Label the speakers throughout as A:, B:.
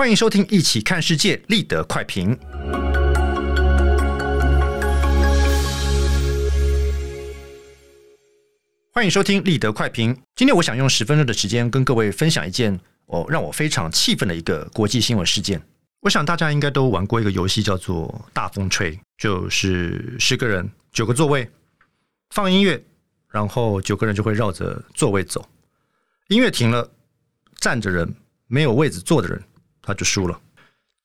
A: 欢迎收听《一起看世界》立德快评。欢迎收听立德快评。今天我想用十分钟的时间跟各位分享一件哦让我非常气愤的一个国际新闻事件。我想大家应该都玩过一个游戏，叫做大风吹，就是十个人九个座位，放音乐，然后九个人就会绕着座位走。音乐停了，站着人没有位置坐的人。他就输了。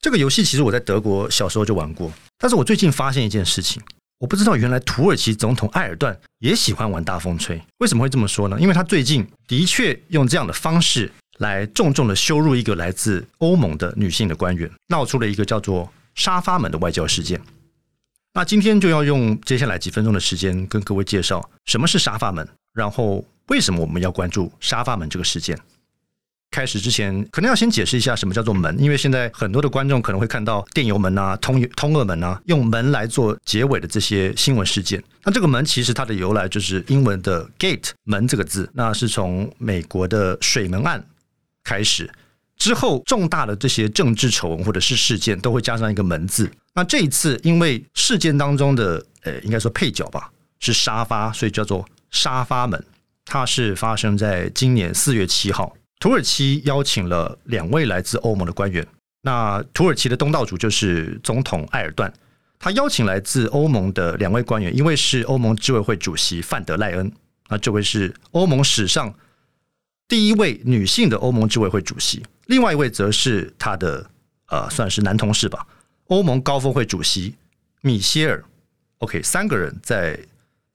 A: 这个游戏其实我在德国小时候就玩过，但是我最近发现一件事情，我不知道原来土耳其总统埃尔段也喜欢玩大风吹。为什么会这么说呢？因为他最近的确用这样的方式来重重的羞辱一个来自欧盟的女性的官员，闹出了一个叫做“沙发门”的外交事件。那今天就要用接下来几分钟的时间跟各位介绍什么是沙发门，然后为什么我们要关注沙发门这个事件。开始之前，可能要先解释一下什么叫做门，因为现在很多的观众可能会看到电油门啊、通通俄门啊，用门来做结尾的这些新闻事件。那这个门其实它的由来就是英文的 gate 门这个字，那是从美国的水门案开始之后，重大的这些政治丑闻或者是事件都会加上一个门字。那这一次因为事件当中的呃，应该说配角吧是沙发，所以叫做沙发门。它是发生在今年四月七号。土耳其邀请了两位来自欧盟的官员。那土耳其的东道主就是总统埃尔段，他邀请来自欧盟的两位官员，一位是欧盟执委会主席范德赖恩，那这位是欧盟史上第一位女性的欧盟执委会主席；另外一位则是他的呃，算是男同事吧，欧盟高峰会主席米歇尔。OK，三个人在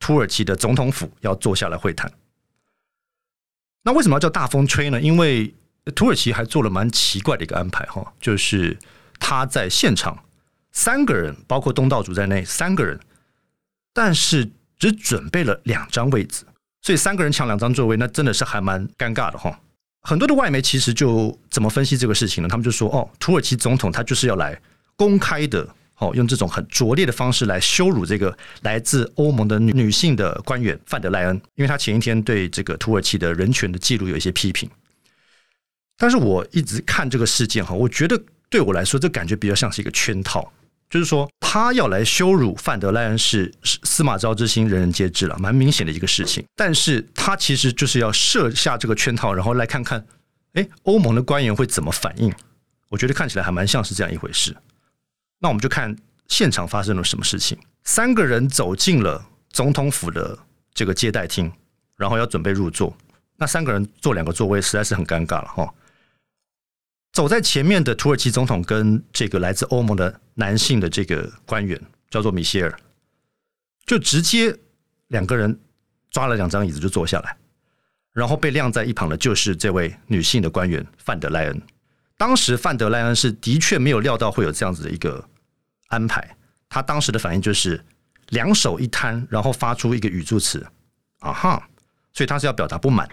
A: 土耳其的总统府要坐下来会谈。那为什么要叫大风吹呢？因为土耳其还做了蛮奇怪的一个安排哈，就是他在现场三个人，包括东道主在内三个人，但是只准备了两张位子，所以三个人抢两张座位，那真的是还蛮尴尬的哈。很多的外媒其实就怎么分析这个事情呢？他们就说哦，土耳其总统他就是要来公开的。哦，用这种很拙劣的方式来羞辱这个来自欧盟的女女性的官员范德莱恩，因为他前一天对这个土耳其的人权的记录有一些批评。但是我一直看这个事件哈，我觉得对我来说，这感觉比较像是一个圈套，就是说他要来羞辱范德莱恩是司马昭之心，人人皆知了，蛮明显的一个事情。但是他其实就是要设下这个圈套，然后来看看，哎，欧盟的官员会怎么反应？我觉得看起来还蛮像是这样一回事。那我们就看现场发生了什么事情。三个人走进了总统府的这个接待厅，然后要准备入座。那三个人坐两个座位，实在是很尴尬了哈。走在前面的土耳其总统跟这个来自欧盟的男性的这个官员叫做米歇尔，就直接两个人抓了两张椅子就坐下来，然后被晾在一旁的就是这位女性的官员范德赖恩。当时范德赖恩是的确没有料到会有这样子的一个安排，他当时的反应就是两手一摊，然后发出一个语助词“啊哈”，所以他是要表达不满。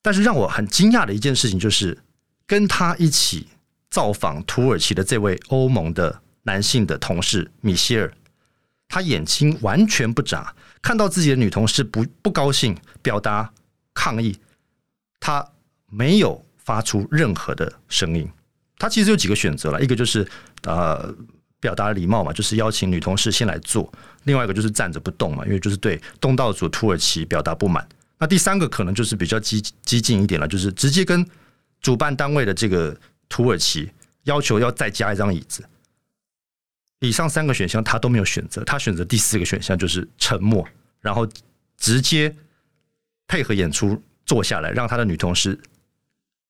A: 但是让我很惊讶的一件事情就是，跟他一起造访土耳其的这位欧盟的男性的同事米歇尔，他眼睛完全不眨，看到自己的女同事不不高兴，表达抗议，他没有。发出任何的声音，他其实有几个选择了，一个就是呃表达礼貌嘛，就是邀请女同事先来坐；另外一个就是站着不动嘛，因为就是对东道主土耳其表达不满。那第三个可能就是比较激激进一点了，就是直接跟主办单位的这个土耳其要求要再加一张椅子。以上三个选项他都没有选择，他选择第四个选项就是沉默，然后直接配合演出坐下来，让他的女同事。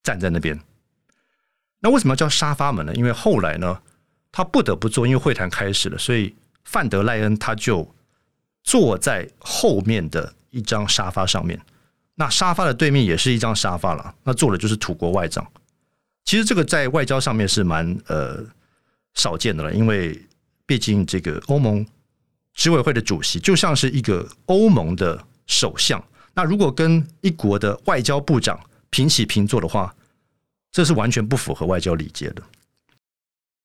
A: 站在那边，那为什么要叫沙发门呢？因为后来呢，他不得不坐，因为会谈开始了，所以范德赖恩他就坐在后面的一张沙发上面。那沙发的对面也是一张沙发了，那坐的就是土国外长。其实这个在外交上面是蛮呃少见的了，因为毕竟这个欧盟执委会的主席就像是一个欧盟的首相。那如果跟一国的外交部长平起平坐的话，这是完全不符合外交礼节的。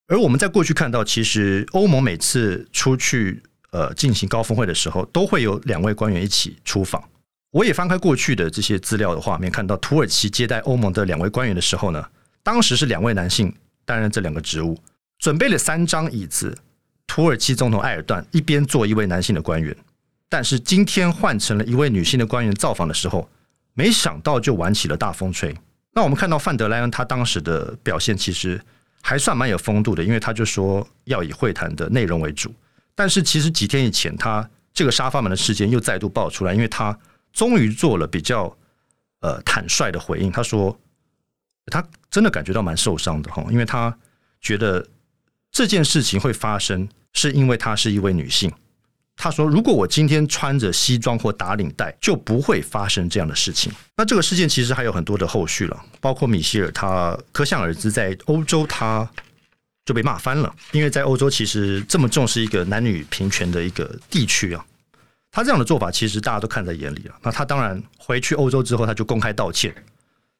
A: 而我们在过去看到，其实欧盟每次出去呃进行高峰会的时候，都会有两位官员一起出访。我也翻开过去的这些资料的画面，看到土耳其接待欧盟的两位官员的时候呢，当时是两位男性担任这两个职务，准备了三张椅子。土耳其总统埃尔段一边坐一位男性的官员，但是今天换成了一位女性的官员造访的时候，没想到就玩起了大风吹。那我们看到范德莱恩他当时的表现其实还算蛮有风度的，因为他就说要以会谈的内容为主。但是其实几天以前，他这个沙发门的事件又再度爆出来，因为他终于做了比较呃坦率的回应。他说他真的感觉到蛮受伤的哈，因为他觉得这件事情会发生，是因为她是一位女性。他说：“如果我今天穿着西装或打领带，就不会发生这样的事情。”那这个事件其实还有很多的后续了，包括米歇尔他可想而知，在欧洲他就被骂翻了，因为在欧洲其实这么重视一个男女平权的一个地区啊，他这样的做法其实大家都看在眼里了。那他当然回去欧洲之后，他就公开道歉，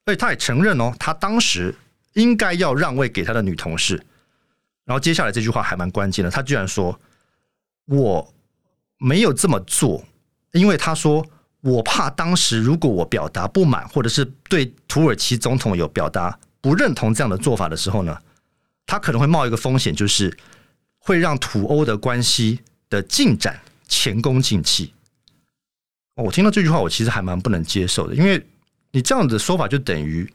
A: 而且他也承认哦，他当时应该要让位给他的女同事。然后接下来这句话还蛮关键的，他居然说：“我。”没有这么做，因为他说，我怕当时如果我表达不满，或者是对土耳其总统有表达不认同这样的做法的时候呢，他可能会冒一个风险，就是会让土欧的关系的进展前功尽弃。我听到这句话，我其实还蛮不能接受的，因为你这样的说法就等于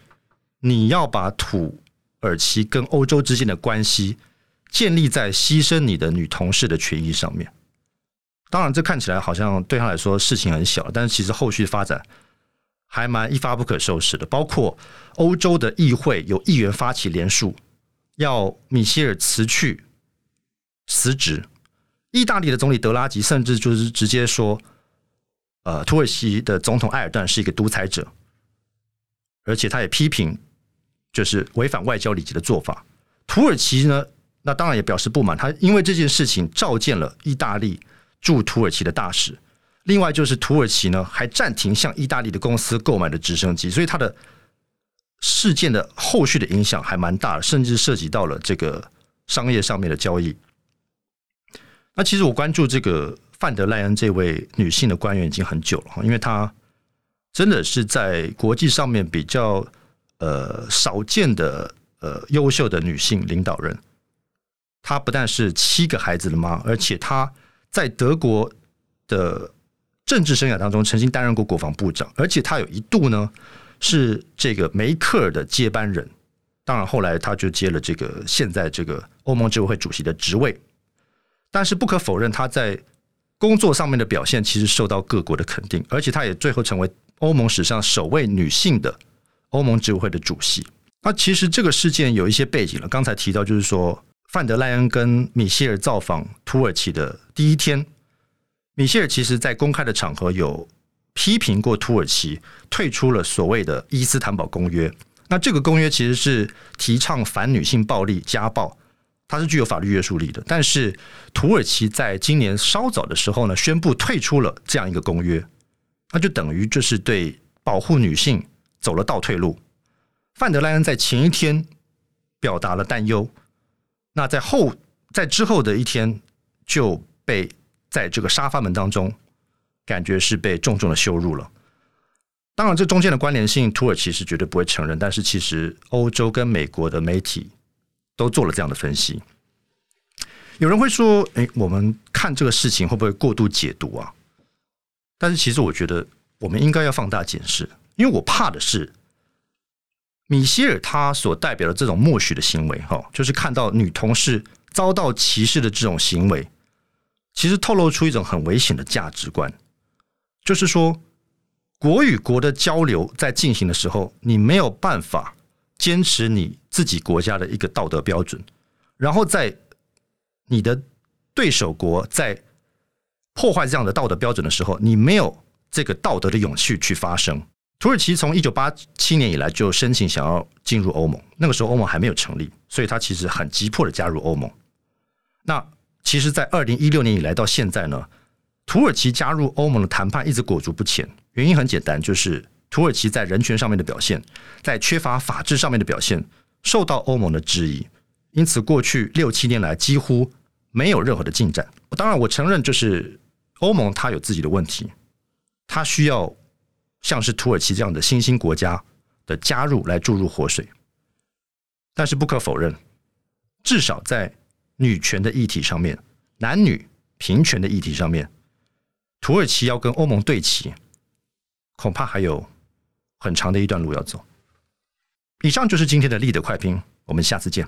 A: 你要把土耳其跟欧洲之间的关系建立在牺牲你的女同事的权益上面。当然，这看起来好像对他来说事情很小，但是其实后续发展还蛮一发不可收拾的。包括欧洲的议会有议员发起联署，要米歇尔辞去辞职。意大利的总理德拉吉甚至就是直接说，呃，土耳其的总统埃尔段是一个独裁者，而且他也批评就是违反外交礼节的做法。土耳其呢，那当然也表示不满，他因为这件事情召见了意大利。驻土耳其的大使，另外就是土耳其呢，还暂停向意大利的公司购买的直升机，所以它的事件的后续的影响还蛮大的，甚至涉及到了这个商业上面的交易。那其实我关注这个范德赖恩这位女性的官员已经很久了，因为她真的是在国际上面比较呃少见的呃优秀的女性领导人。她不但是七个孩子的妈，而且她。在德国的政治生涯当中，曾经担任过国防部长，而且他有一度呢是这个梅克尔的接班人。当然，后来他就接了这个现在这个欧盟执委会主席的职位。但是不可否认，他在工作上面的表现其实受到各国的肯定，而且他也最后成为欧盟史上首位女性的欧盟执委会的主席。那其实这个事件有一些背景了，刚才提到就是说。范德赖恩跟米歇尔造访土耳其的第一天，米歇尔其实在公开的场合有批评过土耳其退出了所谓的伊斯坦堡公约。那这个公约其实是提倡反女性暴力、家暴，它是具有法律约束力的。但是土耳其在今年稍早的时候呢，宣布退出了这样一个公约，那就等于就是对保护女性走了倒退路。范德赖恩在前一天表达了担忧。那在后，在之后的一天，就被在这个沙发门当中，感觉是被重重的羞辱了。当然，这中间的关联性，土耳其是绝对不会承认。但是，其实欧洲跟美国的媒体都做了这样的分析。有人会说：“诶，我们看这个事情会不会过度解读啊？”但是，其实我觉得我们应该要放大检视，因为我怕的是。米歇尔他所代表的这种默许的行为，哈，就是看到女同事遭到歧视的这种行为，其实透露出一种很危险的价值观，就是说，国与国的交流在进行的时候，你没有办法坚持你自己国家的一个道德标准，然后在你的对手国在破坏这样的道德标准的时候，你没有这个道德的勇气去发声。土耳其从一九八七年以来就申请想要进入欧盟，那个时候欧盟还没有成立，所以他其实很急迫的加入欧盟。那其实，在二零一六年以来到现在呢，土耳其加入欧盟的谈判一直裹足不前，原因很简单，就是土耳其在人权上面的表现，在缺乏法治上面的表现，受到欧盟的质疑，因此过去六七年来几乎没有任何的进展。当然，我承认就是欧盟它有自己的问题，它需要。像是土耳其这样的新兴国家的加入来注入活水，但是不可否认，至少在女权的议题上面，男女平权的议题上面，土耳其要跟欧盟对齐，恐怕还有很长的一段路要走。以上就是今天的立德快评，我们下次见。